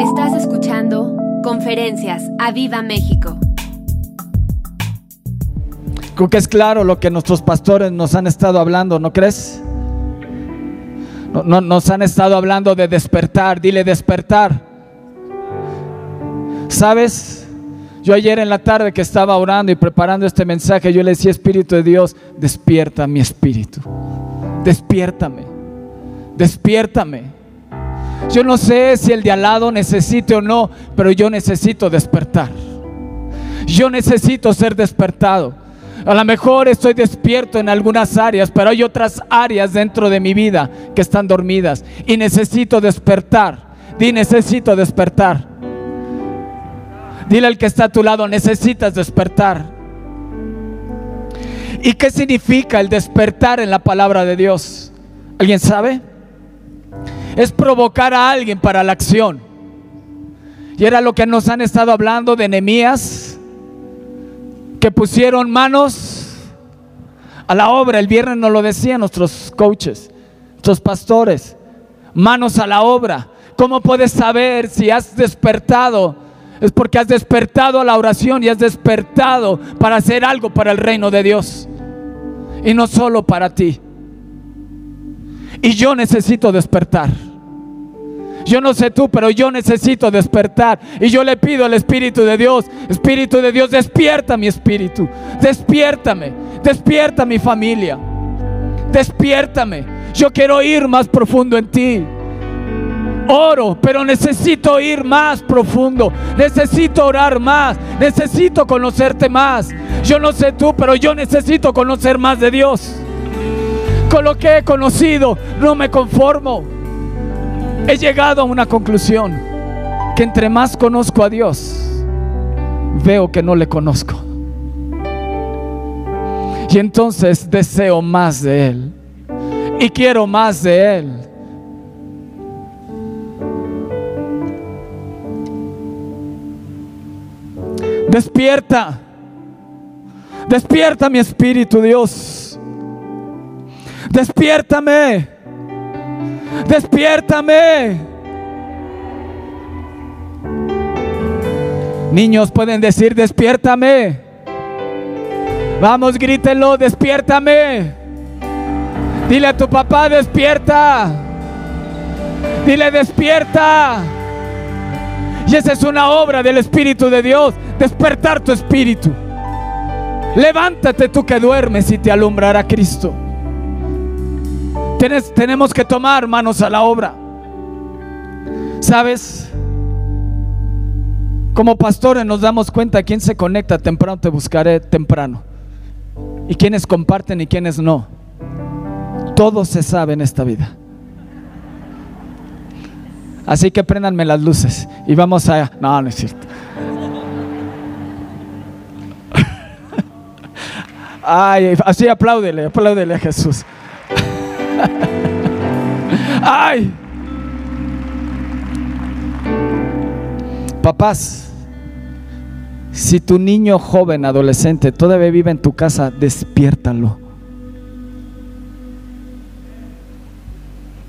Estás escuchando Conferencias a Viva México. Creo que es claro lo que nuestros pastores nos han estado hablando, ¿no crees? No, no- nos han estado hablando de despertar, dile despertar. ¿Sabes? Yo ayer en la tarde que estaba orando y preparando este mensaje, yo le decía, Espíritu de Dios, despierta mi espíritu. Despiértame. Despiértame. Yo no sé si el de al lado necesite o no, pero yo necesito despertar. Yo necesito ser despertado. A lo mejor estoy despierto en algunas áreas, pero hay otras áreas dentro de mi vida que están dormidas y necesito despertar. Di, necesito despertar. Dile al que está a tu lado, necesitas despertar. ¿Y qué significa el despertar en la palabra de Dios? ¿Alguien sabe? Es provocar a alguien para la acción. Y era lo que nos han estado hablando de Nehemías, que pusieron manos a la obra. El viernes nos lo decían nuestros coaches, nuestros pastores. Manos a la obra. ¿Cómo puedes saber si has despertado? Es porque has despertado a la oración y has despertado para hacer algo para el reino de Dios. Y no solo para ti. Y yo necesito despertar. Yo no sé tú, pero yo necesito despertar. Y yo le pido al Espíritu de Dios, Espíritu de Dios, despierta mi espíritu. Despiértame. Despierta mi familia. Despiértame. Yo quiero ir más profundo en ti. Oro, pero necesito ir más profundo. Necesito orar más. Necesito conocerte más. Yo no sé tú, pero yo necesito conocer más de Dios. Con lo que he conocido, no me conformo. He llegado a una conclusión, que entre más conozco a Dios, veo que no le conozco. Y entonces deseo más de Él. Y quiero más de Él. Despierta. Despierta mi espíritu, Dios. Despiértame. Despiértame. Niños pueden decir, despiértame. Vamos, grítenlo, despiértame. Dile a tu papá, despierta. Dile, despierta. Y esa es una obra del Espíritu de Dios, despertar tu espíritu. Levántate tú que duermes y te alumbrará Cristo. Tenemos que tomar manos a la obra. ¿Sabes? Como pastores nos damos cuenta quién se conecta temprano, te buscaré temprano. Y quiénes comparten y quiénes no. Todo se sabe en esta vida. Así que préndanme las luces y vamos a... No, no es cierto. Ay, así apláudele, apláudele a Jesús. Ay. Papás, si tu niño joven, adolescente, todavía vive en tu casa, despiértalo.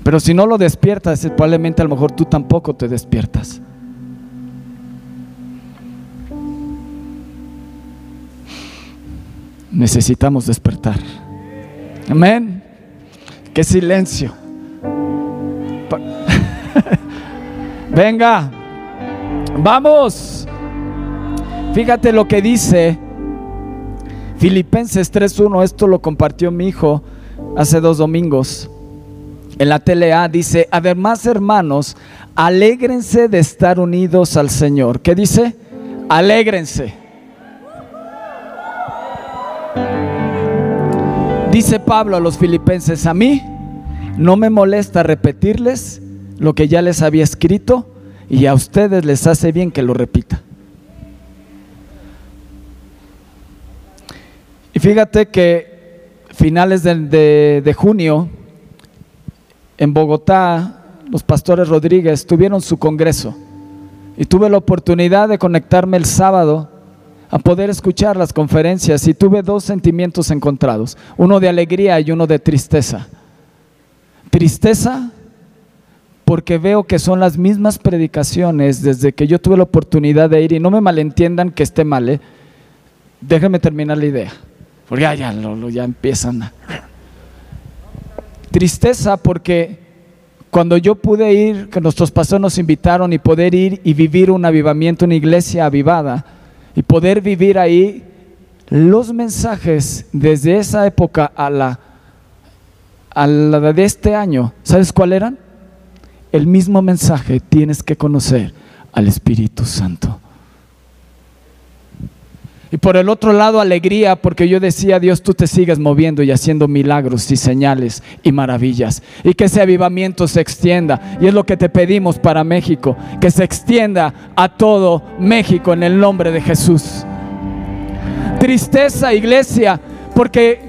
Pero si no lo despiertas, probablemente a lo mejor tú tampoco te despiertas. Necesitamos despertar. Amén. Qué silencio. Venga. Vamos. Fíjate lo que dice Filipenses 3.1. Esto lo compartió mi hijo hace dos domingos. En la TLA dice, además hermanos, alégrense de estar unidos al Señor. ¿Qué dice? Alégrense. Dice Pablo a los filipenses, a mí no me molesta repetirles lo que ya les había escrito y a ustedes les hace bien que lo repita. Y fíjate que finales de, de- junio, en Bogotá, los pastores Rodríguez tuvieron su congreso y tuve la oportunidad de conectarme el sábado a poder escuchar las conferencias y tuve dos sentimientos encontrados, uno de alegría y uno de tristeza. Tristeza porque veo que son las mismas predicaciones desde que yo tuve la oportunidad de ir y no me malentiendan que esté mal, ¿eh? déjenme terminar la idea, porque ya, ya, ya empiezan. Tristeza porque cuando yo pude ir, que nuestros pastores nos invitaron y poder ir y vivir un avivamiento, una iglesia avivada, y poder vivir ahí, los mensajes desde esa época a la, a la de este año, ¿sabes cuál eran? El mismo mensaje, tienes que conocer al Espíritu Santo. Y por el otro lado, alegría, porque yo decía, Dios, tú te sigues moviendo y haciendo milagros y señales y maravillas. Y que ese avivamiento se extienda. Y es lo que te pedimos para México, que se extienda a todo México en el nombre de Jesús. Tristeza, iglesia, porque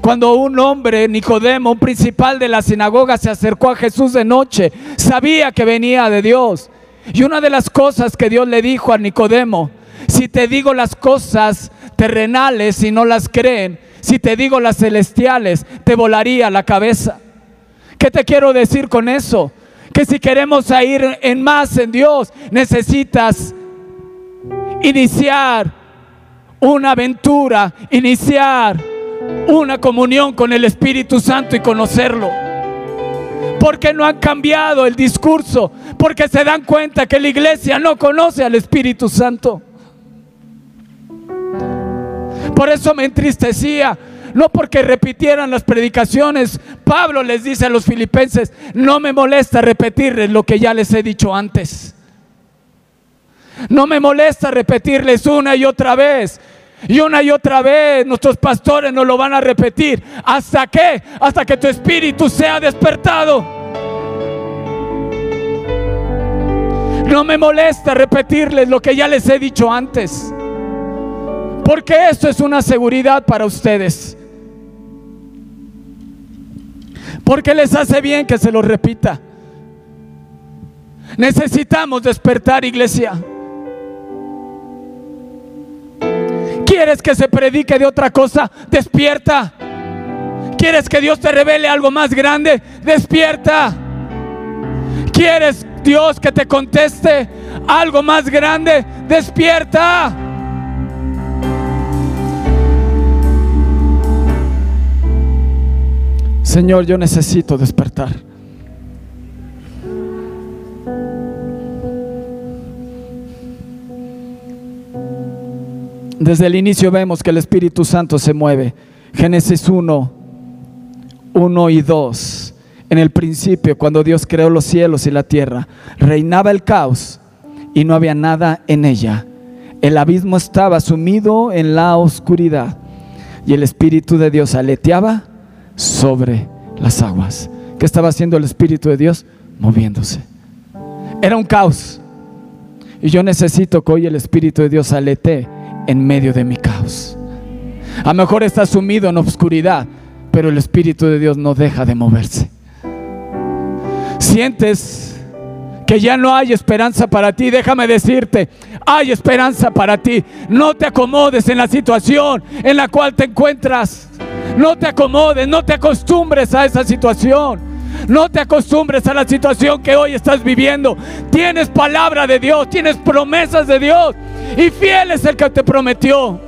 cuando un hombre, Nicodemo, un principal de la sinagoga, se acercó a Jesús de noche, sabía que venía de Dios. Y una de las cosas que Dios le dijo a Nicodemo, si te digo las cosas terrenales y no las creen, si te digo las celestiales, te volaría la cabeza. ¿Qué te quiero decir con eso? Que si queremos ir en más en Dios, necesitas iniciar una aventura, iniciar una comunión con el Espíritu Santo y conocerlo. Porque no han cambiado el discurso, porque se dan cuenta que la iglesia no conoce al Espíritu Santo. Por eso me entristecía. No porque repitieran las predicaciones. Pablo les dice a los filipenses, no me molesta repetirles lo que ya les he dicho antes. No me molesta repetirles una y otra vez. Y una y otra vez nuestros pastores nos lo van a repetir. ¿Hasta qué? Hasta que tu espíritu sea despertado. No me molesta repetirles lo que ya les he dicho antes. Porque esto es una seguridad para ustedes. Porque les hace bien que se lo repita. Necesitamos despertar, iglesia. ¿Quieres que se predique de otra cosa? Despierta. ¿Quieres que Dios te revele algo más grande? Despierta. ¿Quieres Dios que te conteste algo más grande? Despierta. Señor, yo necesito despertar. Desde el inicio vemos que el Espíritu Santo se mueve. Génesis 1, 1 y 2. En el principio, cuando Dios creó los cielos y la tierra, reinaba el caos y no había nada en ella. El abismo estaba sumido en la oscuridad y el Espíritu de Dios aleteaba sobre las aguas. ¿Qué estaba haciendo el Espíritu de Dios? Moviéndose. Era un caos. Y yo necesito que hoy el Espíritu de Dios alete en medio de mi caos. A lo mejor está sumido en obscuridad, pero el Espíritu de Dios no deja de moverse. Sientes que ya no hay esperanza para ti, déjame decirte, hay esperanza para ti. No te acomodes en la situación en la cual te encuentras. No te acomodes, no te acostumbres a esa situación. No te acostumbres a la situación que hoy estás viviendo. Tienes palabra de Dios, tienes promesas de Dios. Y fiel es el que te prometió.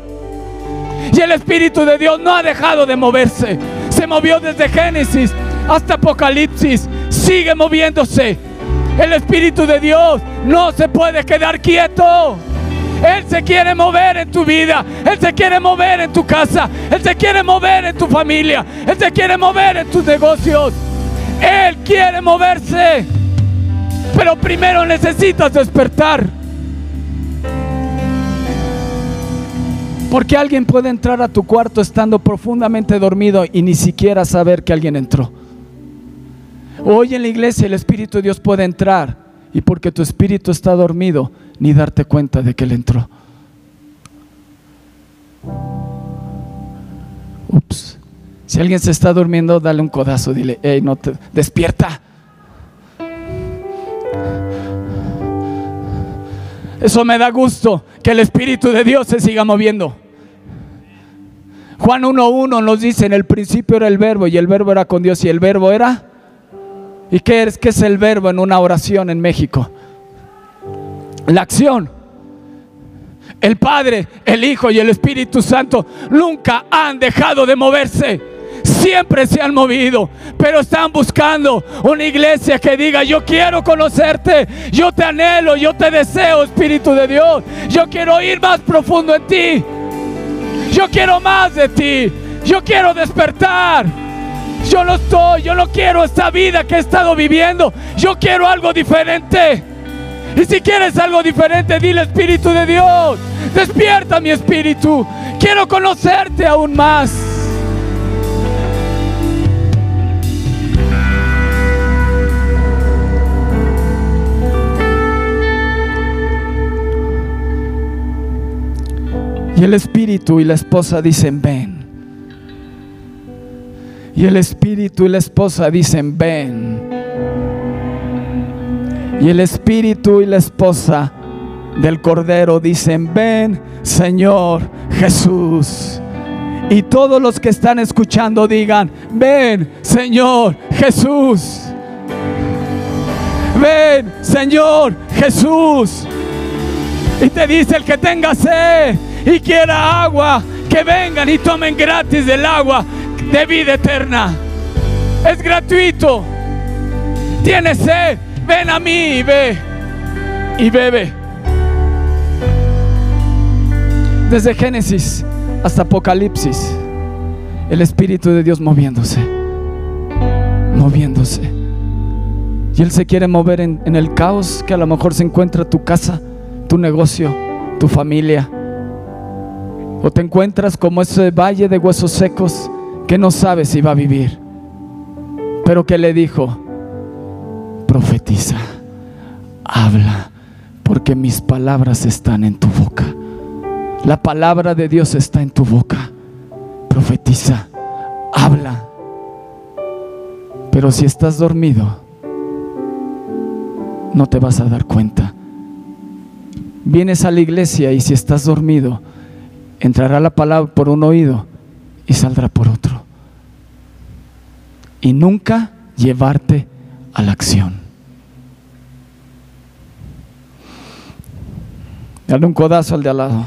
Y el Espíritu de Dios no ha dejado de moverse. Se movió desde Génesis hasta Apocalipsis. Sigue moviéndose. El Espíritu de Dios no se puede quedar quieto. Él se quiere mover en tu vida. Él se quiere mover en tu casa. Él se quiere mover en tu familia. Él se quiere mover en tus negocios. Él quiere moverse. Pero primero necesitas despertar. Porque alguien puede entrar a tu cuarto estando profundamente dormido y ni siquiera saber que alguien entró. Hoy en la iglesia el Espíritu de Dios puede entrar y porque tu espíritu está dormido, ni darte cuenta de que Él entró. Ups. Si alguien se está durmiendo, dale un codazo, dile, hey, no te despierta. Eso me da gusto, que el Espíritu de Dios se siga moviendo. Juan 1.1 nos dice, en el principio era el verbo y el verbo era con Dios y el verbo era ¿Y qué es, qué es el verbo en una oración en México? La acción. El Padre, el Hijo y el Espíritu Santo nunca han dejado de moverse. Siempre se han movido, pero están buscando una iglesia que diga, yo quiero conocerte, yo te anhelo, yo te deseo, Espíritu de Dios. Yo quiero ir más profundo en ti. Yo quiero más de ti. Yo quiero despertar. Yo no estoy, yo no quiero esta vida que he estado viviendo. Yo quiero algo diferente. Y si quieres algo diferente, dile Espíritu de Dios, despierta mi espíritu. Quiero conocerte aún más. Y el espíritu y la esposa dicen, ven. Y el espíritu y la esposa dicen, ven. Y el espíritu y la esposa del Cordero dicen, ven Señor Jesús. Y todos los que están escuchando digan, ven Señor Jesús. Ven Señor Jesús. Y te dice el que tenga sed y quiera agua, que vengan y tomen gratis del agua de vida eterna. Es gratuito. Tienes sed, ven a mí y ve y bebe. Desde Génesis hasta Apocalipsis, el Espíritu de Dios moviéndose, moviéndose. Y Él se quiere mover en, en el caos que a lo mejor se encuentra tu casa, tu negocio, tu familia. O te encuentras como ese valle de huesos secos que no sabes si va a vivir. Pero que le dijo, profetiza, habla, porque mis palabras están en tu boca. La palabra de Dios está en tu boca. Profetiza, habla. Pero si estás dormido, no te vas a dar cuenta. Vienes a la iglesia y si estás dormido, entrará la palabra por un oído y saldrá por otro. Y nunca llevarte a la acción. Dale un codazo al de al lado.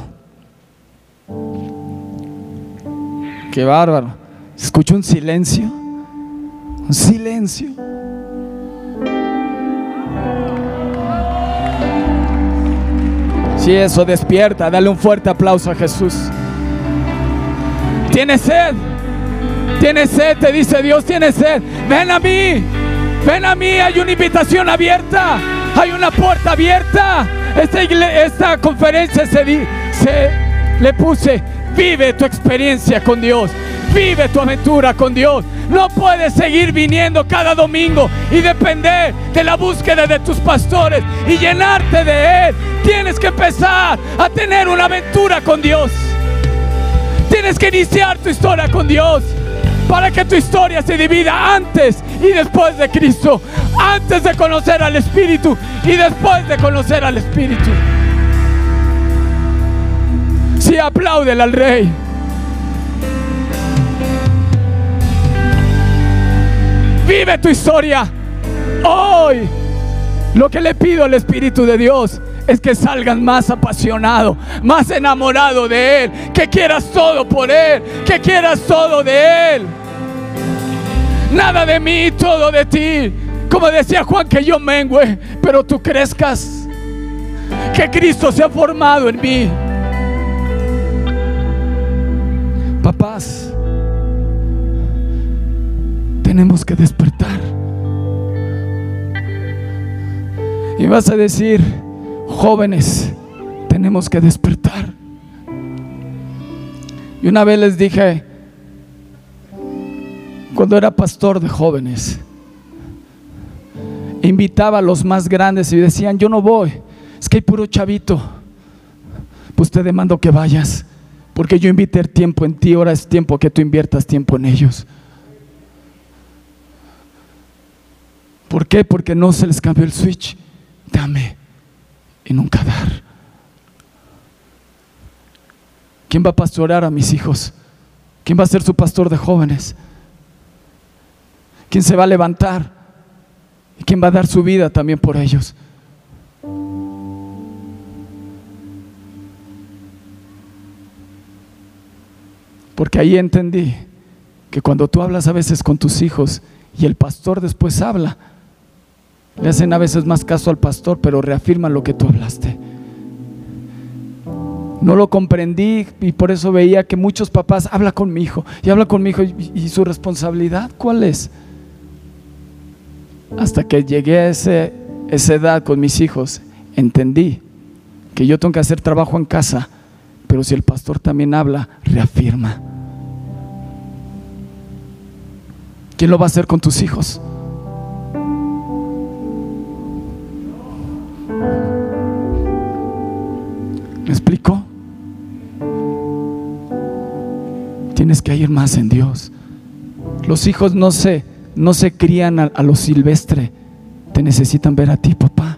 Qué bárbaro. Escucho un silencio. Un silencio. Si eso despierta, dale un fuerte aplauso a Jesús. Tienes sed. Tienes sed, te dice Dios, tienes sed. Ven a mí. Ven a mí, hay una invitación abierta. Hay una puerta abierta. Esta, conferencia se le puse, vive tu experiencia con Dios. Vive tu aventura con Dios. No puedes seguir viniendo cada domingo y depender de la búsqueda de tus pastores y llenarte de Él. Tienes que empezar a tener una aventura con Dios. Tienes que iniciar tu historia con Dios para que tu historia se divida antes y después de Cristo. Antes de conocer al Espíritu y después de conocer al Espíritu. Si sí, apláudele al Rey. Vive tu historia hoy. Lo que le pido al Espíritu de Dios es que salgan más apasionado, más enamorado de Él, que quieras todo por Él, que quieras todo de Él. Nada de mí, todo de ti. Como decía Juan, que yo mengüe, pero tú crezcas. Que Cristo se ha formado en mí. Papás, tenemos que despertar. Y vas a decir, jóvenes, tenemos que despertar. Y una vez les dije, cuando era pastor de jóvenes, invitaba a los más grandes y decían, yo no voy, es que hay puro chavito. Pues te demando que vayas, porque yo invité tiempo en ti, ahora es tiempo que tú inviertas tiempo en ellos. ¿Por qué? Porque no se les cambió el switch. Dame y nunca dar. ¿Quién va a pastorear a mis hijos? ¿Quién va a ser su pastor de jóvenes? ¿Quién se va a levantar ¿Y quién va a dar su vida también por ellos? Porque ahí entendí que cuando tú hablas a veces con tus hijos y el pastor después habla, le hacen a veces más caso al pastor, pero reafirman lo que tú hablaste. No lo comprendí y por eso veía que muchos papás habla con mi hijo y habla con mi hijo y su responsabilidad, ¿cuál es? Hasta que llegué a ese, esa edad con mis hijos, entendí que yo tengo que hacer trabajo en casa, pero si el pastor también habla, reafirma. ¿Quién lo va a hacer con tus hijos? ¿Me explico? Tienes que ir más en Dios. Los hijos no se, no se crían a, a lo silvestre. Te necesitan ver a ti, papá.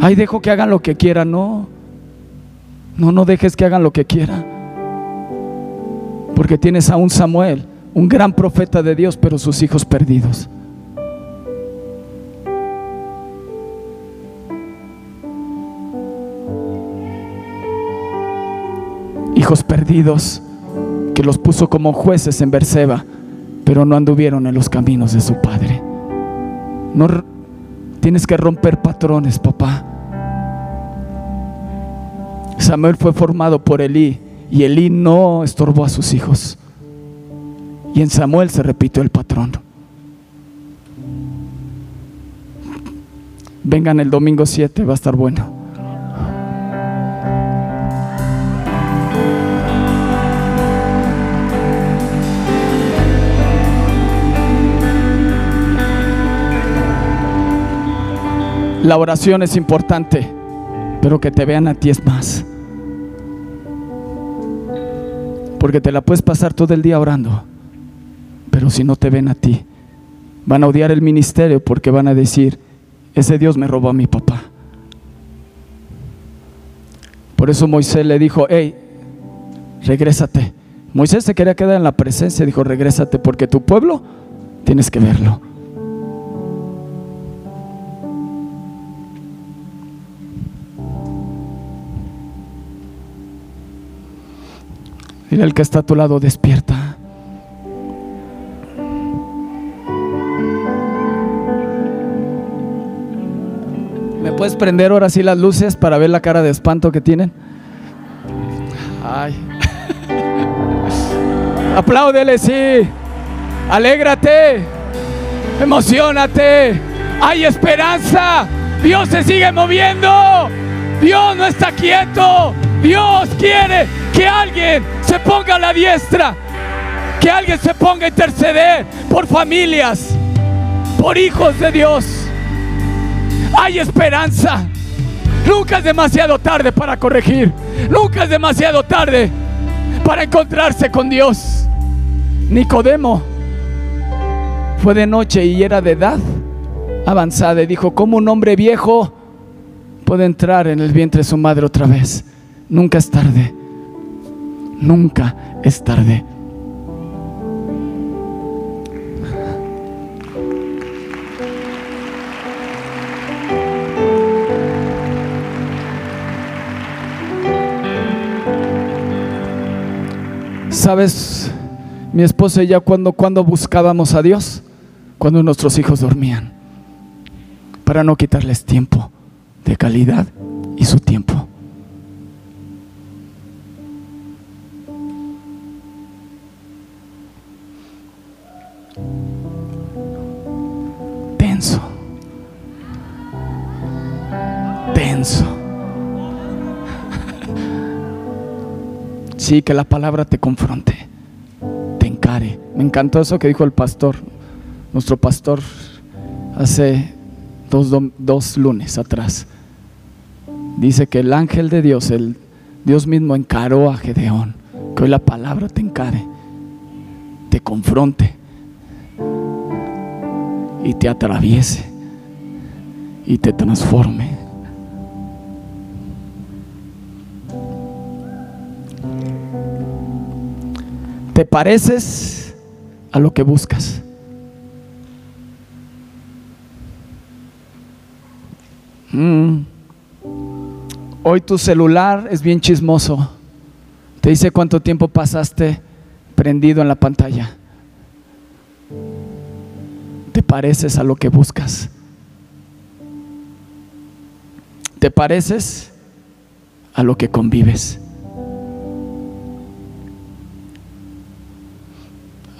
Ay, dejo que hagan lo que quieran. No. No, no dejes que hagan lo que quieran. Porque tienes a un Samuel, un gran profeta de Dios, pero sus hijos perdidos. hijos perdidos que los puso como jueces en Berseba, pero no anduvieron en los caminos de su padre. No tienes que romper patrones, papá. Samuel fue formado por Elí y Elí no estorbó a sus hijos. Y en Samuel se repitió el patrón. Vengan el domingo 7, va a estar bueno. La oración es importante, pero que te vean a ti es más. Porque te la puedes pasar todo el día orando, pero si no te ven a ti, van a odiar el ministerio porque van a decir, ese Dios me robó a mi papá. Por eso Moisés le dijo, hey, regrésate. Moisés se quería quedar en la presencia, dijo, regrésate porque tu pueblo tienes que verlo. Dile al que está a tu lado, despierta. ¿Me puedes prender ahora sí las luces para ver la cara de espanto que tienen? Ay. Apláudele, sí. Alégrate. Emocionate. Hay esperanza. Dios se sigue moviendo. Dios no está quieto. Dios quiere que alguien se ponga a la diestra, que alguien se ponga a interceder por familias, por hijos de Dios. Hay esperanza. Nunca es demasiado tarde para corregir. Nunca es demasiado tarde para encontrarse con Dios. Nicodemo fue de noche y era de edad avanzada y dijo, ¿cómo un hombre viejo puede entrar en el vientre de su madre otra vez? Nunca es tarde. Nunca es tarde. ¿Sabes? Mi esposa y yo cuando, cuando buscábamos a Dios, cuando nuestros hijos dormían, para no quitarles tiempo de calidad y su tiempo. Tenso. Tenso. Sí, que la palabra te confronte, te encare. Me encantó eso que dijo el pastor, nuestro pastor, hace dos, dos lunes atrás. Dice que el ángel de Dios, el Dios mismo encaró a Gedeón. Que hoy la palabra te encare, te confronte y te atraviese y te transforme. Te pareces a lo que buscas. Mm. Hoy tu celular es bien chismoso. Te dice cuánto tiempo pasaste prendido en la pantalla. Te pareces a lo que buscas. Te pareces a lo que convives.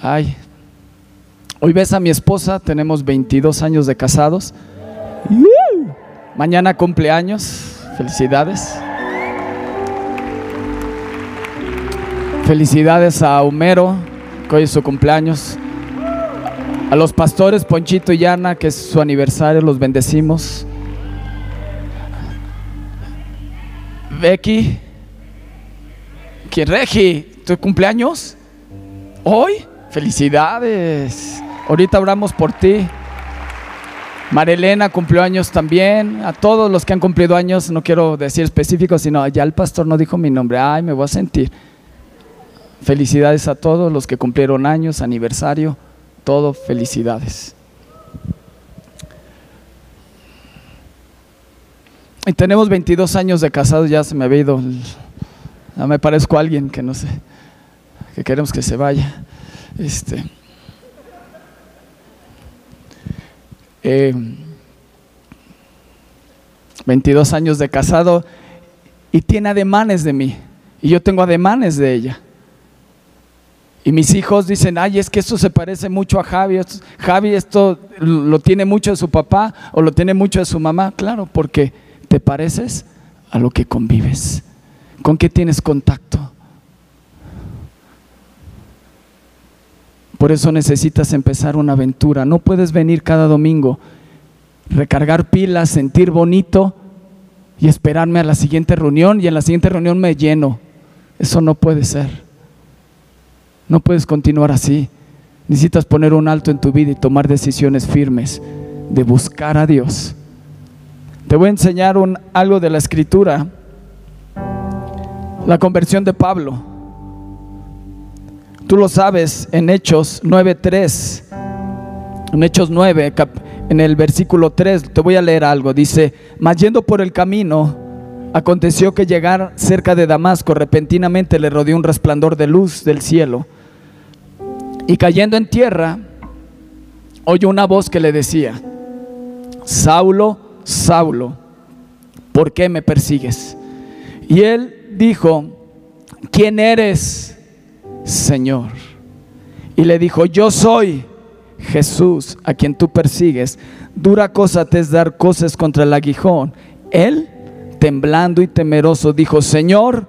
Ay, hoy ves a mi esposa, tenemos 22 años de casados. Mañana cumpleaños, felicidades. Felicidades a Homero, que hoy es su cumpleaños. A los pastores Ponchito y Ana, que es su aniversario, los bendecimos. Becky, ¿quién Regi? ¿Tu cumpleaños? ¿Hoy? Felicidades. Ahorita oramos por ti. Marilena cumplió años también. A todos los que han cumplido años, no quiero decir específicos, sino ya el pastor no dijo mi nombre. Ay, me voy a sentir. Felicidades a todos los que cumplieron años, aniversario, todo, felicidades. Y tenemos 22 años de casados, ya se me ha ido. Ya me parezco a alguien que no sé, que queremos que se vaya. Este. 22 eh, años de casado y tiene ademanes de mí y yo tengo ademanes de ella. Y mis hijos dicen, ay, es que esto se parece mucho a Javi. Javi esto lo tiene mucho de su papá o lo tiene mucho de su mamá. Claro, porque te pareces a lo que convives. ¿Con qué tienes contacto? Por eso necesitas empezar una aventura. No puedes venir cada domingo, recargar pilas, sentir bonito y esperarme a la siguiente reunión y en la siguiente reunión me lleno. Eso no puede ser. No puedes continuar así. Necesitas poner un alto en tu vida y tomar decisiones firmes de buscar a Dios. Te voy a enseñar un, algo de la escritura. La conversión de Pablo. Tú lo sabes en Hechos 9.3. En Hechos 9, en el versículo 3, te voy a leer algo. Dice, mas yendo por el camino, aconteció que llegar cerca de Damasco, repentinamente le rodeó un resplandor de luz del cielo y cayendo en tierra, oyó una voz que le decía, Saulo, Saulo, ¿por qué me persigues? Y él dijo, ¿quién eres, Señor? Y le dijo, yo soy Jesús, a quien tú persigues. Dura cosa te es dar cosas contra el aguijón. Él, temblando y temeroso, dijo, Señor,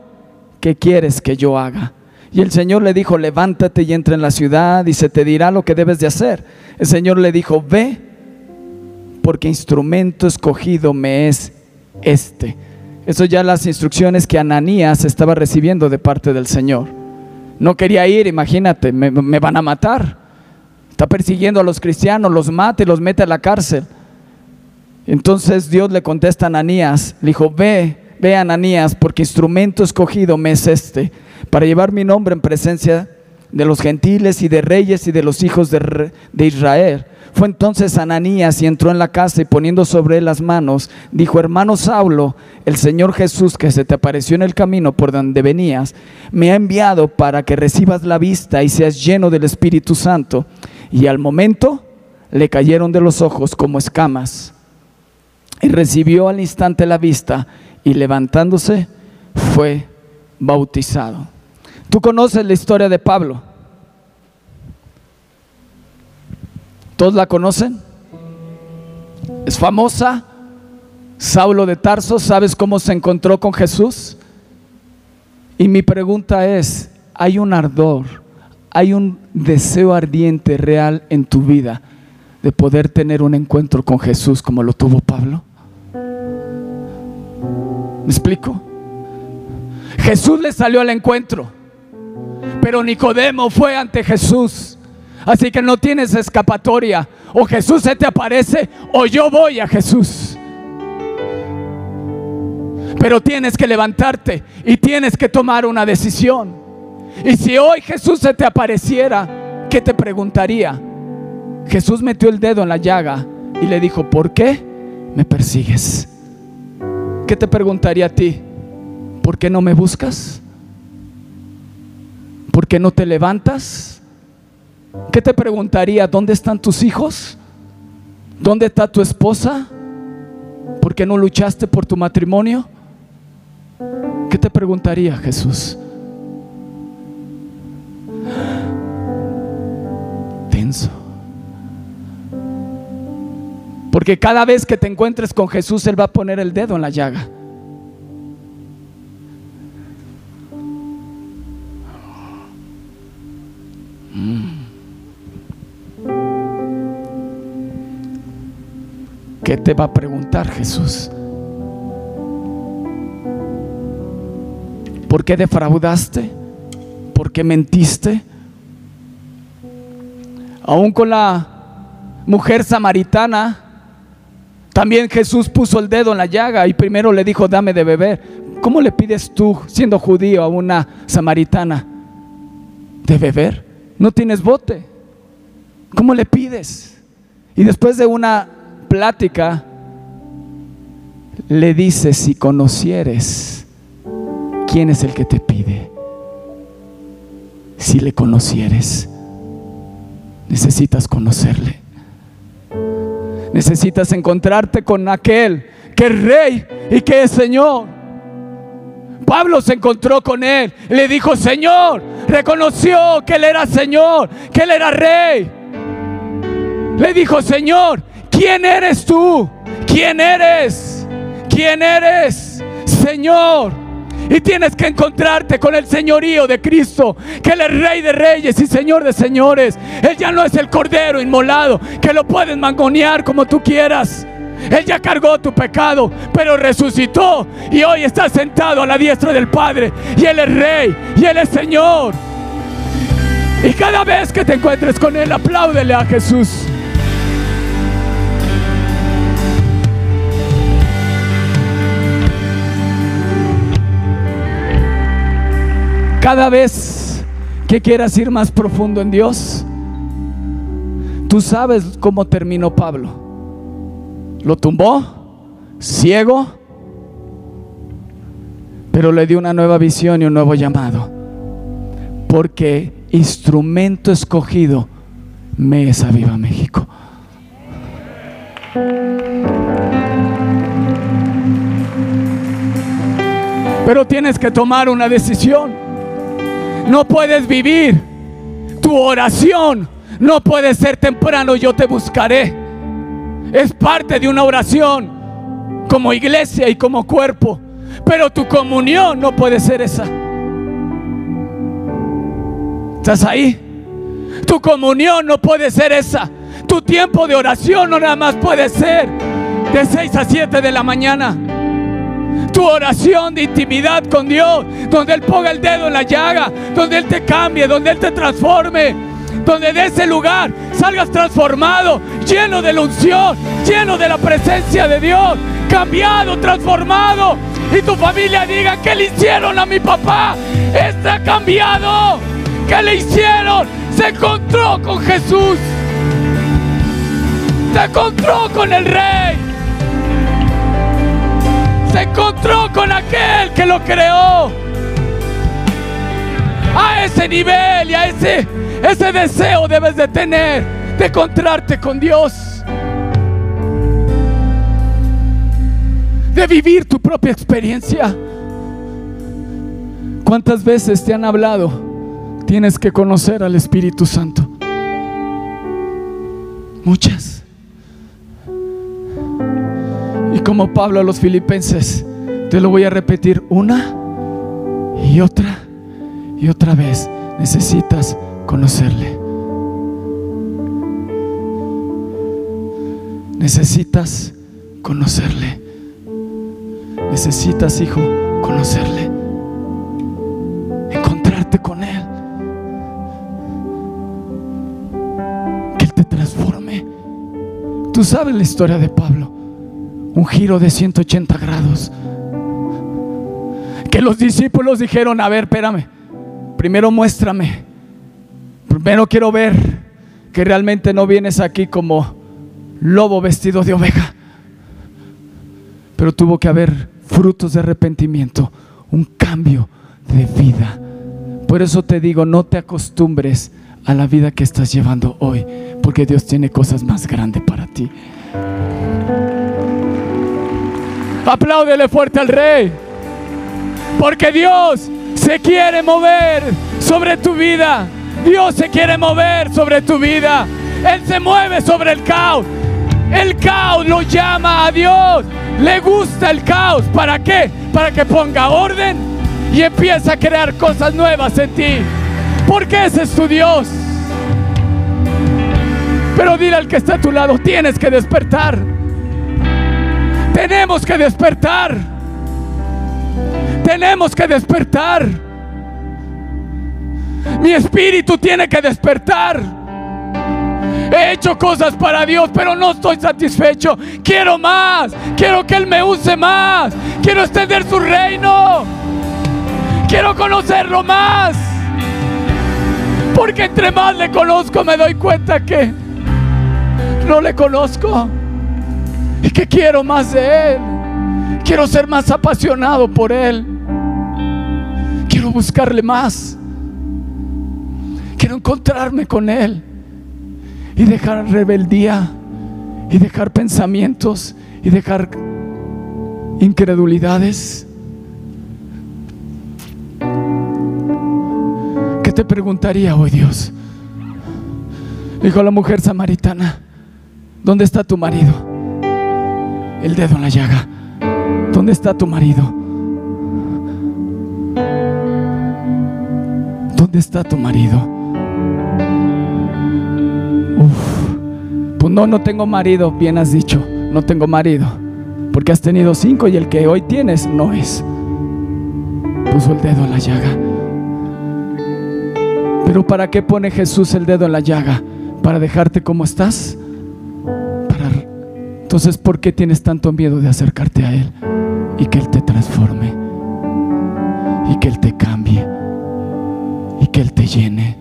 ¿qué quieres que yo haga? Y el Señor le dijo, levántate y entra en la ciudad y se te dirá lo que debes de hacer. El Señor le dijo, ve, porque instrumento escogido me es este. Eso ya las instrucciones que Ananías estaba recibiendo de parte del Señor. No quería ir, imagínate, me, me van a matar. Está persiguiendo a los cristianos, los mata y los mete a la cárcel. Entonces Dios le contesta a Ananías, le dijo, ve, ve Ananías, porque instrumento escogido me es este para llevar mi nombre en presencia de los gentiles y de reyes y de los hijos de, Israel. Fue entonces Ananías y entró en la casa y poniendo sobre él las manos, dijo, hermano Saulo, el Señor Jesús que se te apareció en el camino por donde venías, me ha enviado para que recibas la vista y seas lleno del Espíritu Santo. Y al momento le cayeron de los ojos como escamas. Y recibió al instante la vista y levantándose fue bautizado. Tú conoces la historia de Pablo. ¿Todos la conocen? Es famosa. Saulo de Tarso, ¿sabes cómo se encontró con Jesús? Y mi pregunta es, ¿hay un ardor, hay un deseo ardiente real en tu vida de poder tener un encuentro con Jesús como lo tuvo Pablo? ¿Me explico? Jesús le salió al encuentro. Pero Nicodemo fue ante Jesús. Así que no tienes escapatoria. O Jesús se te aparece o yo voy a Jesús. Pero tienes que levantarte y tienes que tomar una decisión. Y si hoy Jesús se te apareciera, ¿qué te preguntaría? Jesús metió el dedo en la llaga y le dijo, ¿por qué me persigues? Qué te preguntaría a ti? ¿Por qué no me buscas? ¿Por qué no te levantas? ¿Qué te preguntaría? ¿Dónde están tus hijos? ¿Dónde está tu esposa? ¿Por qué no luchaste por tu matrimonio? ¿Qué te preguntaría Jesús? Tenso. Porque cada vez que te encuentres con Jesús, Él va a poner el dedo en la llaga. ¿Qué te va a preguntar Jesús? ¿Por qué defraudaste? ¿Por qué mentiste? Aún con la mujer samaritana, también Jesús puso el dedo en la llaga y primero le dijo, dame de beber. ¿Cómo le pides tú, siendo judío, a una samaritana de beber? No tienes bote. ¿Cómo le pides? Y después de una plática, le dice, si conocieres quién es el que te pide, si le conocieres, necesitas conocerle. Necesitas encontrarte con aquel que es rey y que es Señor. Pablo se encontró con él, le dijo, Señor, reconoció que él era Señor, que él era rey. Le dijo, Señor, ¿Quién eres tú? ¿Quién eres? ¿Quién eres? Señor. Y tienes que encontrarte con el señorío de Cristo, que Él es Rey de Reyes y Señor de Señores. Él ya no es el Cordero inmolado, que lo puedes mangonear como tú quieras. Él ya cargó tu pecado, pero resucitó y hoy está sentado a la diestra del Padre. Y Él es Rey y Él es Señor. Y cada vez que te encuentres con Él, apláudele a Jesús. Cada vez que quieras ir más profundo en Dios, tú sabes cómo terminó Pablo. Lo tumbó, ciego, pero le dio una nueva visión y un nuevo llamado. Porque instrumento escogido me es a Viva México. Pero tienes que tomar una decisión. No puedes vivir tu oración. No puede ser temprano, yo te buscaré. Es parte de una oración como iglesia y como cuerpo. Pero tu comunión no puede ser esa. ¿Estás ahí? Tu comunión no puede ser esa. Tu tiempo de oración no nada más puede ser de 6 a 7 de la mañana tu oración de intimidad con Dios, donde Él ponga el dedo en la llaga, donde Él te cambie, donde Él te transforme, donde de ese lugar salgas transformado, lleno de la unción, lleno de la presencia de Dios, cambiado, transformado, y tu familia diga, ¿qué le hicieron a mi papá? Está cambiado. ¿Qué le hicieron? Se encontró con Jesús. Se encontró con el Rey se encontró con aquel que lo creó. A ese nivel y a ese, ese deseo debes de tener de encontrarte con Dios. De vivir tu propia experiencia. ¿Cuántas veces te han hablado? Tienes que conocer al Espíritu Santo. Muchas. Y como Pablo a los filipenses, te lo voy a repetir una y otra y otra vez. Necesitas conocerle. Necesitas conocerle. Necesitas, hijo, conocerle. Encontrarte con Él. Que Él te transforme. Tú sabes la historia de Pablo un giro de 180 grados. Que los discípulos dijeron, a ver, espérame, primero muéstrame, primero quiero ver que realmente no vienes aquí como lobo vestido de oveja. Pero tuvo que haber frutos de arrepentimiento, un cambio de vida. Por eso te digo, no te acostumbres a la vida que estás llevando hoy, porque Dios tiene cosas más grandes para ti. Apláudele fuerte al rey, porque Dios se quiere mover sobre tu vida. Dios se quiere mover sobre tu vida. Él se mueve sobre el caos. El caos lo llama a Dios. Le gusta el caos. ¿Para qué? Para que ponga orden y empiece a crear cosas nuevas en ti. Porque ese es tu Dios. Pero dile al que está a tu lado, tienes que despertar. Tenemos que despertar. Tenemos que despertar. Mi espíritu tiene que despertar. He hecho cosas para Dios, pero no estoy satisfecho. Quiero más. Quiero que Él me use más. Quiero extender su reino. Quiero conocerlo más. Porque entre más le conozco me doy cuenta que no le conozco. Y que quiero más de Él. Quiero ser más apasionado por Él. Quiero buscarle más. Quiero encontrarme con Él. Y dejar rebeldía. Y dejar pensamientos. Y dejar incredulidades. ¿Qué te preguntaría hoy Dios? Dijo la mujer samaritana, ¿dónde está tu marido? El dedo en la llaga. ¿Dónde está tu marido? ¿Dónde está tu marido? Pues no, no tengo marido, bien has dicho, no tengo marido. Porque has tenido cinco y el que hoy tienes no es. Puso el dedo en la llaga. Pero ¿para qué pone Jesús el dedo en la llaga? ¿Para dejarte como estás? Entonces, ¿por qué tienes tanto miedo de acercarte a Él? Y que Él te transforme. Y que Él te cambie. Y que Él te llene.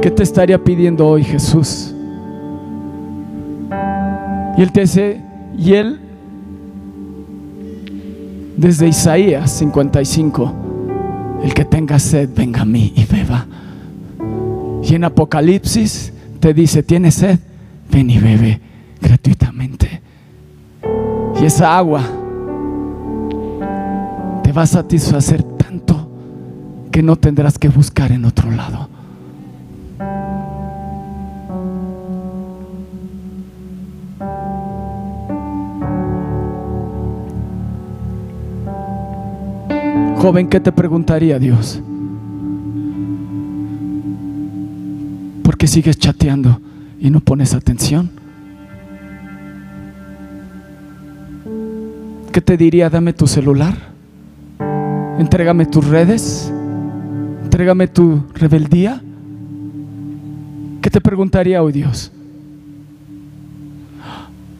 ¿Qué te estaría pidiendo hoy Jesús? Y Él te dice, y Él, desde Isaías 55, el que tenga sed, venga a mí y beba. Y en Apocalipsis te dice, ¿tienes sed? Ven y bebe gratuitamente. Y esa agua te va a satisfacer tanto que no tendrás que buscar en otro lado. Joven, ¿qué te preguntaría Dios? ¿Por qué sigues chateando y no pones atención? ¿Qué te diría? Dame tu celular. Entrégame tus redes. Entrégame tu rebeldía. ¿Qué te preguntaría hoy Dios?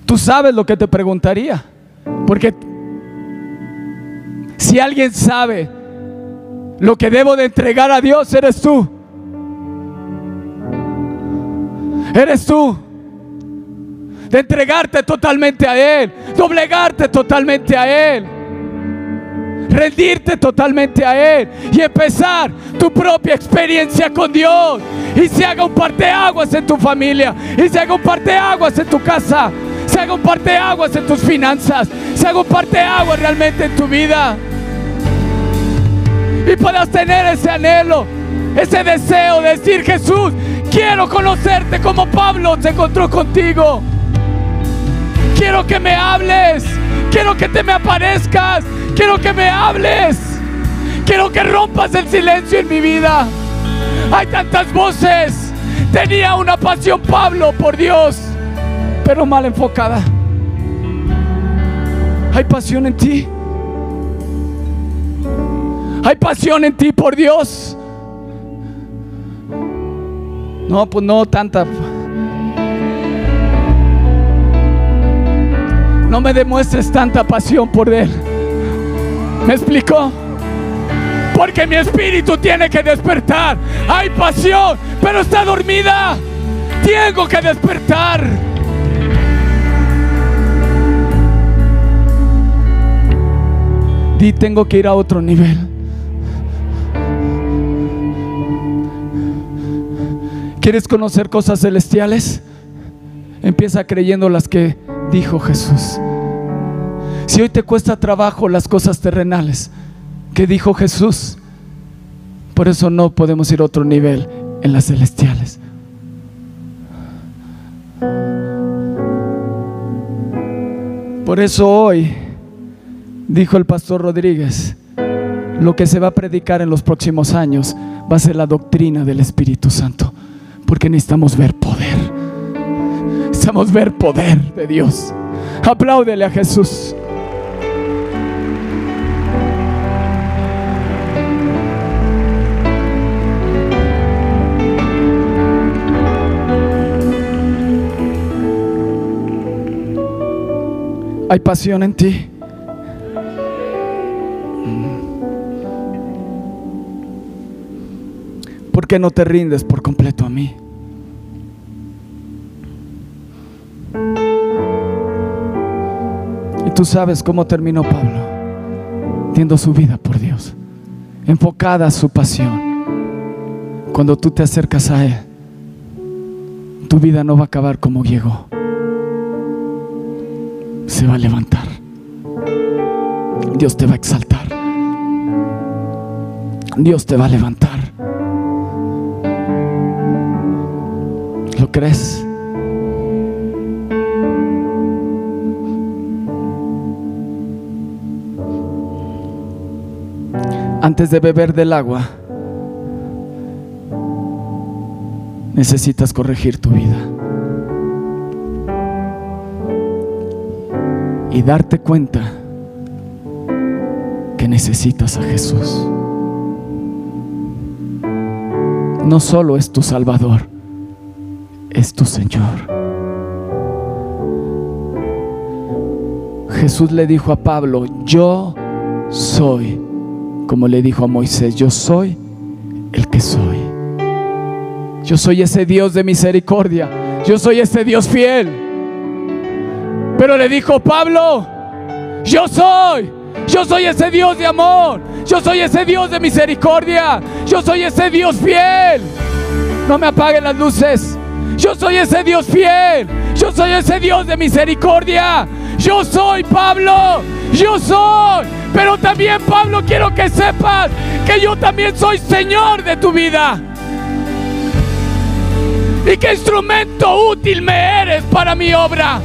Tú sabes lo que te preguntaría. Porque si alguien sabe lo que debo de entregar a Dios, eres tú. Eres tú. De entregarte totalmente a Él. Doblegarte totalmente a Él. Rendirte totalmente a Él. Y empezar tu propia experiencia con Dios. Y se haga un parteaguas en tu familia. Y se haga un parteaguas en tu casa. Se haga un parteaguas en tus finanzas. Se haga un parteaguas realmente en tu vida. Y puedas tener ese anhelo. Ese deseo de decir Jesús, Quiero conocerte como Pablo se encontró contigo. Quiero que me hables. Quiero que te me aparezcas. Quiero que me hables. Quiero que rompas el silencio en mi vida. Hay tantas voces. Tenía una pasión Pablo por Dios, pero mal enfocada. Hay pasión en ti. Hay pasión en ti por Dios. No, pues no tanta. No me demuestres tanta pasión por Él. ¿Me explicó? Porque mi espíritu tiene que despertar. Hay pasión, pero está dormida. Tengo que despertar. Di, tengo que ir a otro nivel. ¿Quieres conocer cosas celestiales? Empieza creyendo las que dijo Jesús. Si hoy te cuesta trabajo las cosas terrenales, que dijo Jesús, por eso no podemos ir a otro nivel en las celestiales. Por eso hoy, dijo el pastor Rodríguez, lo que se va a predicar en los próximos años va a ser la doctrina del Espíritu Santo, porque necesitamos ver poder. Necesitamos ver poder de Dios. Apláudele a Jesús. Hay pasión en ti. ¿Por qué no te rindes por completo a mí? Tú sabes cómo terminó Pablo, diendo su vida por Dios, enfocada a su pasión. Cuando tú te acercas a Él, tu vida no va a acabar como llegó se va a levantar. Dios te va a exaltar. Dios te va a levantar. ¿Lo crees? Antes de beber del agua, necesitas corregir tu vida. y darte cuenta que necesitas a Jesús. No solo es tu Salvador, es tu Señor. Jesús le dijo a Pablo, yo soy, como le dijo a Moisés, yo soy el que soy. Yo soy ese Dios de misericordia, yo soy ese Dios fiel. Pero le dijo Pablo, yo soy, yo soy ese Dios de amor, yo soy ese Dios de misericordia, yo soy ese Dios fiel. No me apaguen las luces. Yo soy ese Dios fiel, yo soy ese Dios de misericordia. Yo soy Pablo, yo soy. Pero también Pablo quiero que sepas que yo también soy Señor de tu vida. Y qué instrumento útil me eres para mi obra.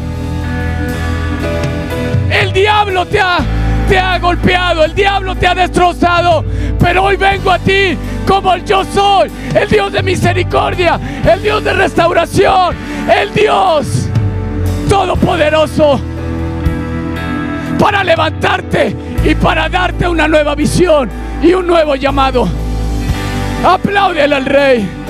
El diablo te ha, te ha golpeado, el diablo te ha destrozado, pero hoy vengo a ti como el yo soy, el Dios de misericordia, el Dios de restauración, el Dios todopoderoso para levantarte y para darte una nueva visión y un nuevo llamado. Apláudele al Rey.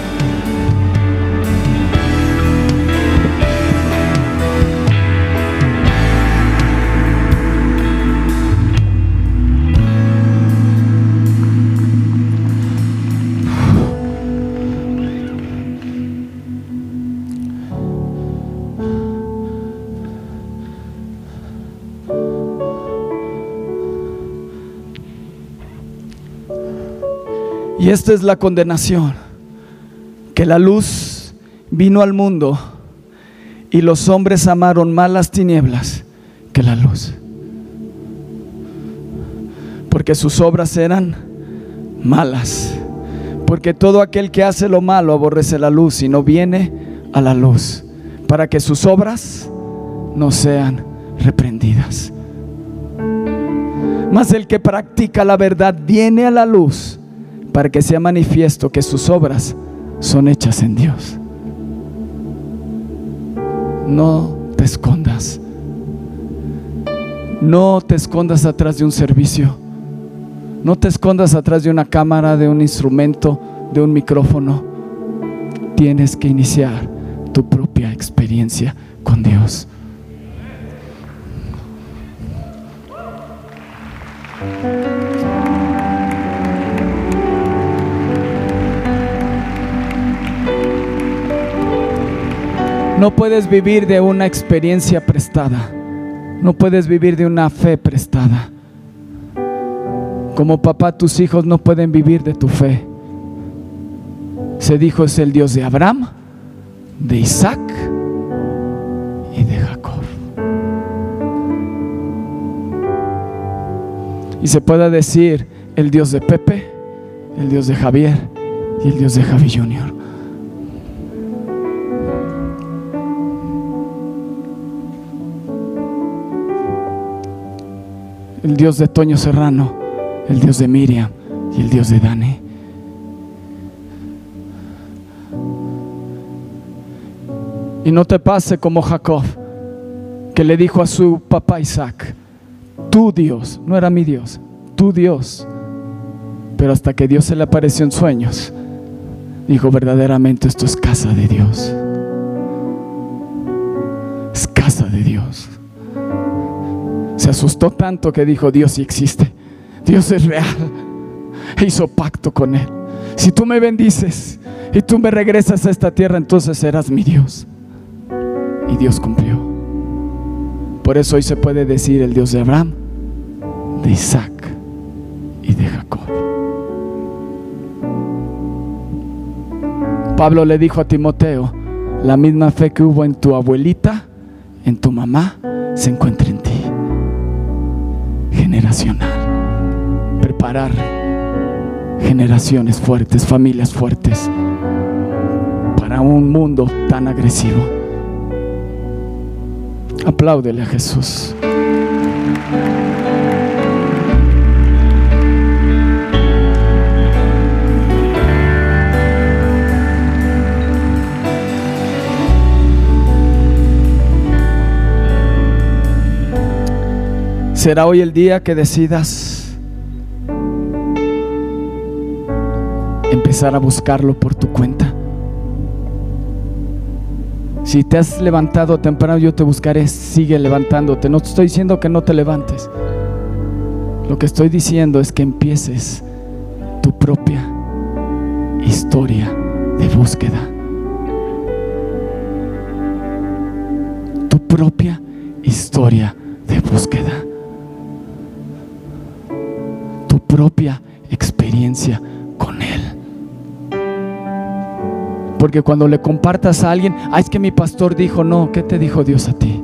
Y esta es la condenación, que la luz vino al mundo y los hombres amaron más las tinieblas que la luz. Porque sus obras eran malas. Porque todo aquel que hace lo malo aborrece la luz y no viene a la luz. Para que sus obras no sean reprendidas. Mas el que practica la verdad viene a la luz para que sea manifiesto que sus obras son hechas en Dios. No te escondas. No te escondas atrás de un servicio. No te escondas atrás de una cámara, de un instrumento, de un micrófono. Tienes que iniciar tu propia experiencia con Dios. No puedes vivir de una experiencia prestada. No puedes vivir de una fe prestada. Como papá, tus hijos no pueden vivir de tu fe. Se dijo es el Dios de Abraham, de Isaac y de Jacob. Y se puede decir el Dios de Pepe, el Dios de Javier y el Dios de Javi Junior. El Dios de Toño Serrano, el Dios de Miriam y el Dios de Dani. Y no te pase como Jacob, que le dijo a su papá Isaac, tu Dios, no era mi Dios, tu Dios. Pero hasta que Dios se le apareció en sueños, dijo, verdaderamente esto es casa de Dios. Se asustó tanto que dijo, Dios sí existe, Dios es real. E hizo pacto con él. Si tú me bendices y tú me regresas a esta tierra, entonces serás mi Dios. Y Dios cumplió. Por eso hoy se puede decir el Dios de Abraham, de Isaac y de Jacob. Pablo le dijo a Timoteo, la misma fe que hubo en tu abuelita, en tu mamá, se encuentra en ti. Preparar generaciones fuertes, familias fuertes, para un mundo tan agresivo. Apláudele a Jesús. Será hoy el día que decidas empezar a buscarlo por tu cuenta. Si te has levantado temprano, yo te buscaré. Sigue levantándote. No te estoy diciendo que no te levantes. Lo que estoy diciendo es que empieces tu propia historia de búsqueda. Tu propia historia de búsqueda. Propia experiencia con Él. Porque cuando le compartas a alguien, ah, es que mi pastor dijo, no, ¿qué te dijo Dios a ti?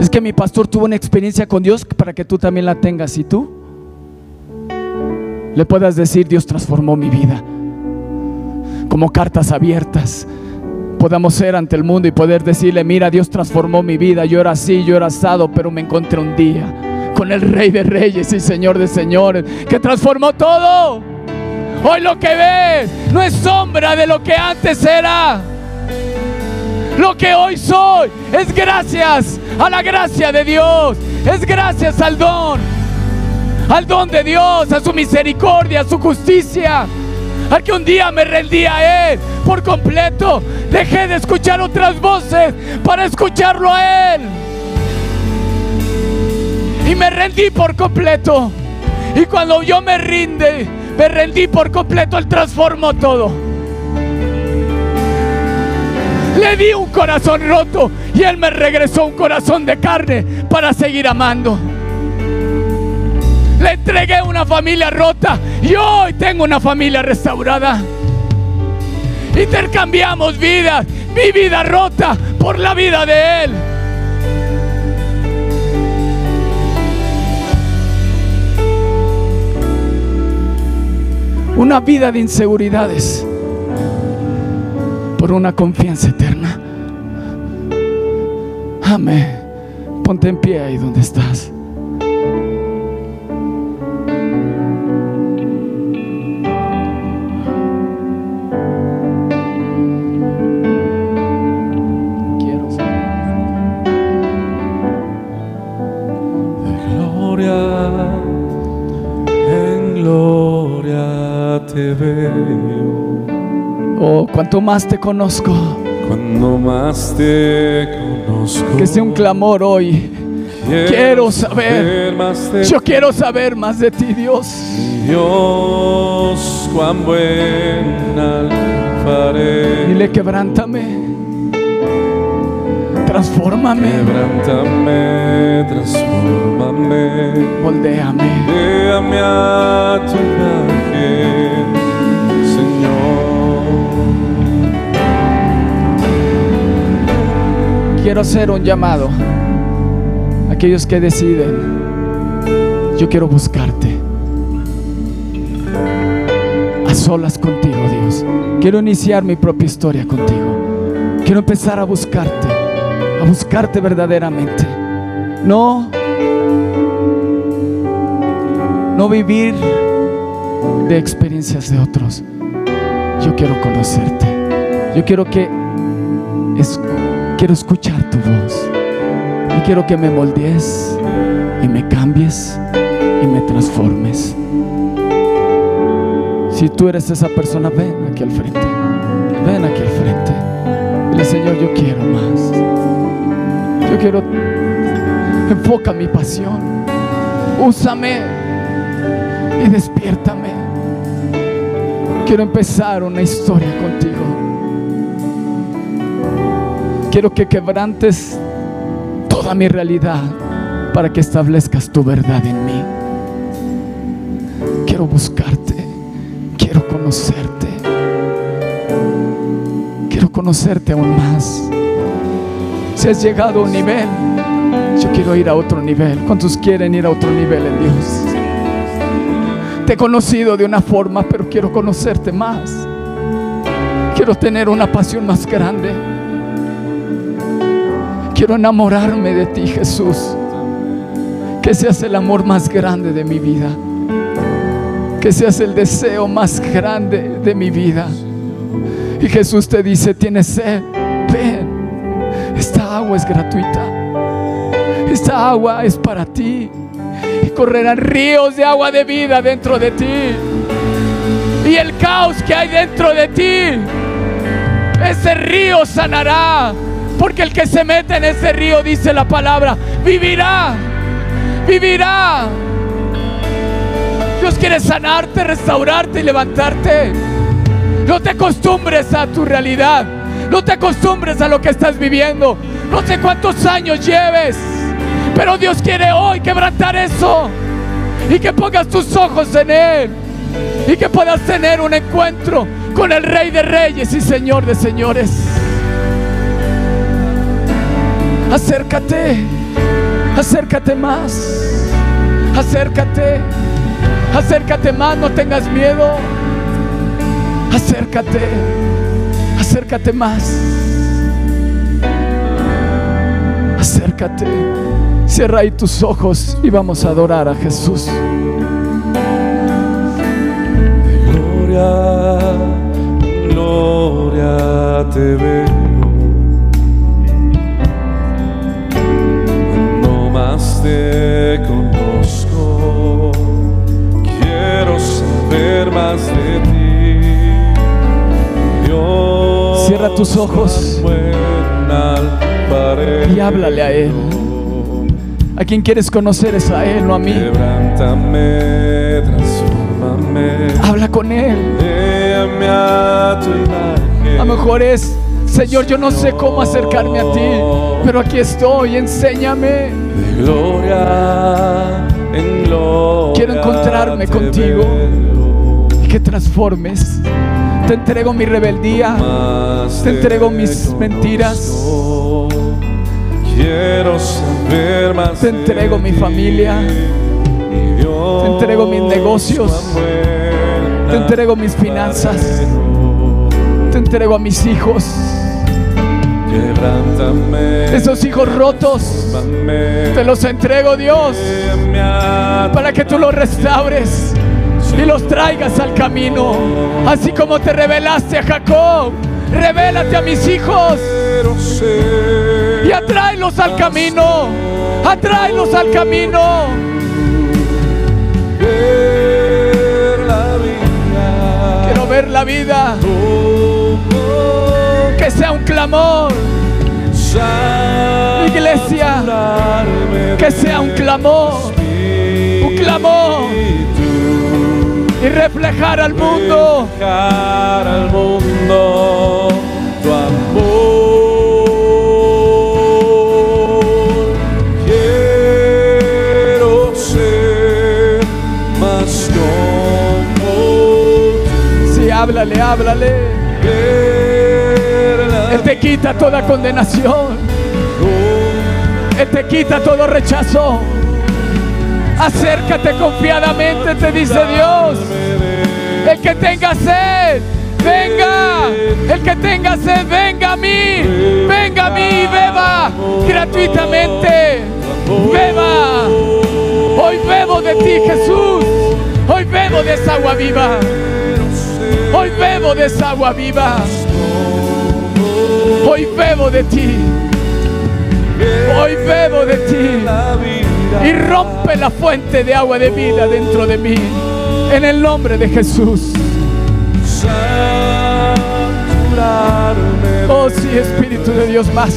Es que mi pastor tuvo una experiencia con Dios para que tú también la tengas. ¿Y tú? Le puedas decir, Dios transformó mi vida. Como cartas abiertas. Podamos ser ante el mundo y poder decirle, mira, Dios transformó mi vida. Yo era así, yo era asado, pero me encontré un día con el Rey de Reyes y Señor de Señores, que transformó todo. Hoy lo que ves no es sombra de lo que antes era. Lo que hoy soy es gracias a la gracia de Dios. Es gracias al don. Al don de Dios, a su misericordia, a su justicia. Al que un día me rendí a Él por completo. Dejé de escuchar otras voces para escucharlo a Él. Y me rendí por completo. Y cuando yo me rinde, me rendí por completo, Él transformó todo. Le di un corazón roto y Él me regresó un corazón de carne para seguir amando. Le entregué una familia rota y hoy tengo una familia restaurada. Intercambiamos vidas, mi vida rota por la vida de Él. Una vida de inseguridades por una confianza eterna. Amén. Ponte en pie ahí donde estás. te veo. Oh, cuanto más te conozco. Cuando más te conozco. Que sea un clamor hoy. Quiero, quiero saber. saber yo quiero saber más de ti, Dios. Dios, cuán buen alfarero. Dile, quebrántame. Transfórmame. Quebrántame, transfórmame. Moldéame. Déame a tu imagen. Hacer un llamado. Aquellos que deciden, yo quiero buscarte. A solas contigo, Dios. Quiero iniciar mi propia historia contigo. Quiero empezar a buscarte, a buscarte verdaderamente. No, no vivir de experiencias de otros. Yo quiero conocerte. Yo quiero que es, quiero escuchar tu voz. Y quiero que me moldees y me cambies y me transformes. Si tú eres esa persona, ven aquí al frente. Ven aquí al frente. Dile, Señor, yo quiero más. Yo quiero. Enfoca mi pasión. Úsame y despiértame. Quiero empezar una historia contigo. Quiero que quebrantes toda mi realidad para que establezcas tu verdad en mí. Quiero buscarte, quiero conocerte, quiero conocerte aún más. Si has llegado a un nivel, yo quiero ir a otro nivel. ¿Cuántos quieren ir a otro nivel en Dios? Te he conocido de una forma, pero quiero conocerte más. Quiero tener una pasión más grande. Quiero enamorarme de ti, Jesús. Que seas el amor más grande de mi vida. Que seas el deseo más grande de mi vida. Y Jesús te dice, tienes sed, ven. Esta agua es gratuita. Esta agua es para ti. Y correrán ríos de agua de vida dentro de ti. Y el caos que hay dentro de ti, ese río sanará. Porque el que se mete en ese río, dice la palabra, vivirá. Vivirá. Dios quiere sanarte, restaurarte y levantarte. No te acostumbres a tu realidad. No te acostumbres a lo que estás viviendo. No sé cuántos años lleves. Pero Dios quiere hoy quebrantar eso. Y que pongas tus ojos en Él. Y que puedas tener un encuentro con el Rey de Reyes y Señor de Señores. Acércate. Acércate más. Acércate. Acércate más. No tengas miedo. Acércate. Acércate más. Acércate. Cierra ahí tus ojos y vamos a adorar a Jesús. Gloria, gloria te veo. Te conozco. Quiero saber más de ti. Dios, Cierra tus ojos y háblale a Él. A quien quieres conocer es a Él, no a mí. Habla con Él. A lo mejor es, Señor, yo no sé cómo acercarme a ti, pero aquí estoy, enséñame. De gloria en gloria. Quiero encontrarme contigo. Y que transformes. Te entrego mi rebeldía. Te entrego mis mentiras. Quiero saber más. Te entrego mi familia. Te entrego mis negocios. Te entrego mis finanzas. Te entrego a mis hijos. Esos hijos rotos. Te los entrego, Dios. Para que tú los restaures. Y los traigas al camino. Así como te revelaste a Jacob. Revélate a mis hijos. Y atráelos al camino. Atráelos al camino. Quiero ver la vida. Clamor. Iglesia, Que sea un clamor. Un clamor. Y reflejar al mundo. dejar al mundo tu amor. Quiero ser más como tú. Sí, háblale, háblale. Quita toda condenación. Él te quita todo rechazo. Acércate confiadamente, te dice Dios. El que tenga sed, venga. El que tenga sed, venga a mí. Venga a mí y beba gratuitamente. Beba. Hoy bebo de ti, Jesús. Hoy bebo de esa agua viva. Hoy bebo de esa agua viva. Hoy bebo de ti. Hoy bebo de ti. Y rompe la fuente de agua de vida dentro de mí. En el nombre de Jesús. Oh sí, Espíritu de Dios más.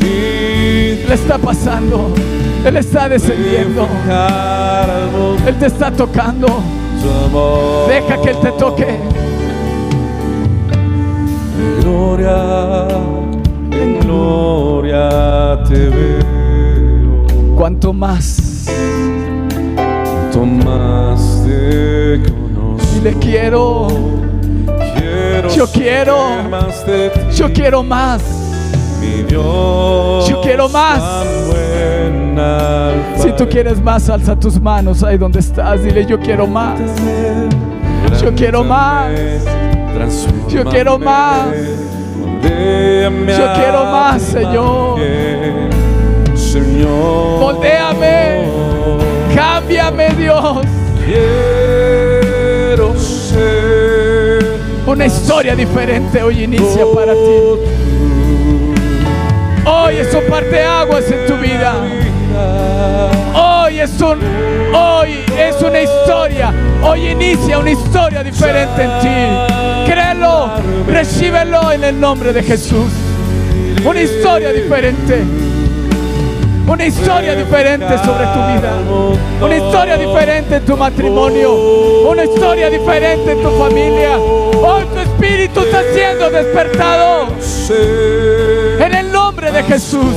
Le está pasando. Él está descendiendo. Él te está tocando. Deja que Él te toque. Gloria, en gloria te veo. Cuanto más. Cuanto más te conozco. Y le quiero. Quiero Yo quiero. más de ti, Yo quiero más. mi Dios. Yo quiero más. Si tú quieres más, alza tus manos ahí donde estás. Dile, yo quiero más. Yo quiero más. Yo quiero más. Yo quiero más, Señor. Señor. Moldéame. Cámbiame, Dios. Quiero ser Una historia diferente hoy inicia para ti. Hoy es un parteaguas en tu vida. Hoy es un hoy es una historia. Hoy inicia una historia diferente en ti. Recíbelo en el nombre de Jesús. Una historia diferente. Una historia diferente sobre tu vida. Una historia diferente en tu matrimonio. Una historia diferente en tu familia. Hoy tu espíritu está siendo despertado. En el nombre de Jesús.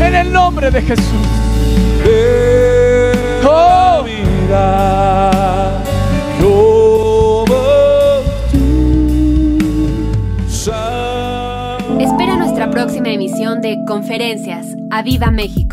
En el nombre de Jesús. Oh. Conferencias. ¡A Viva México!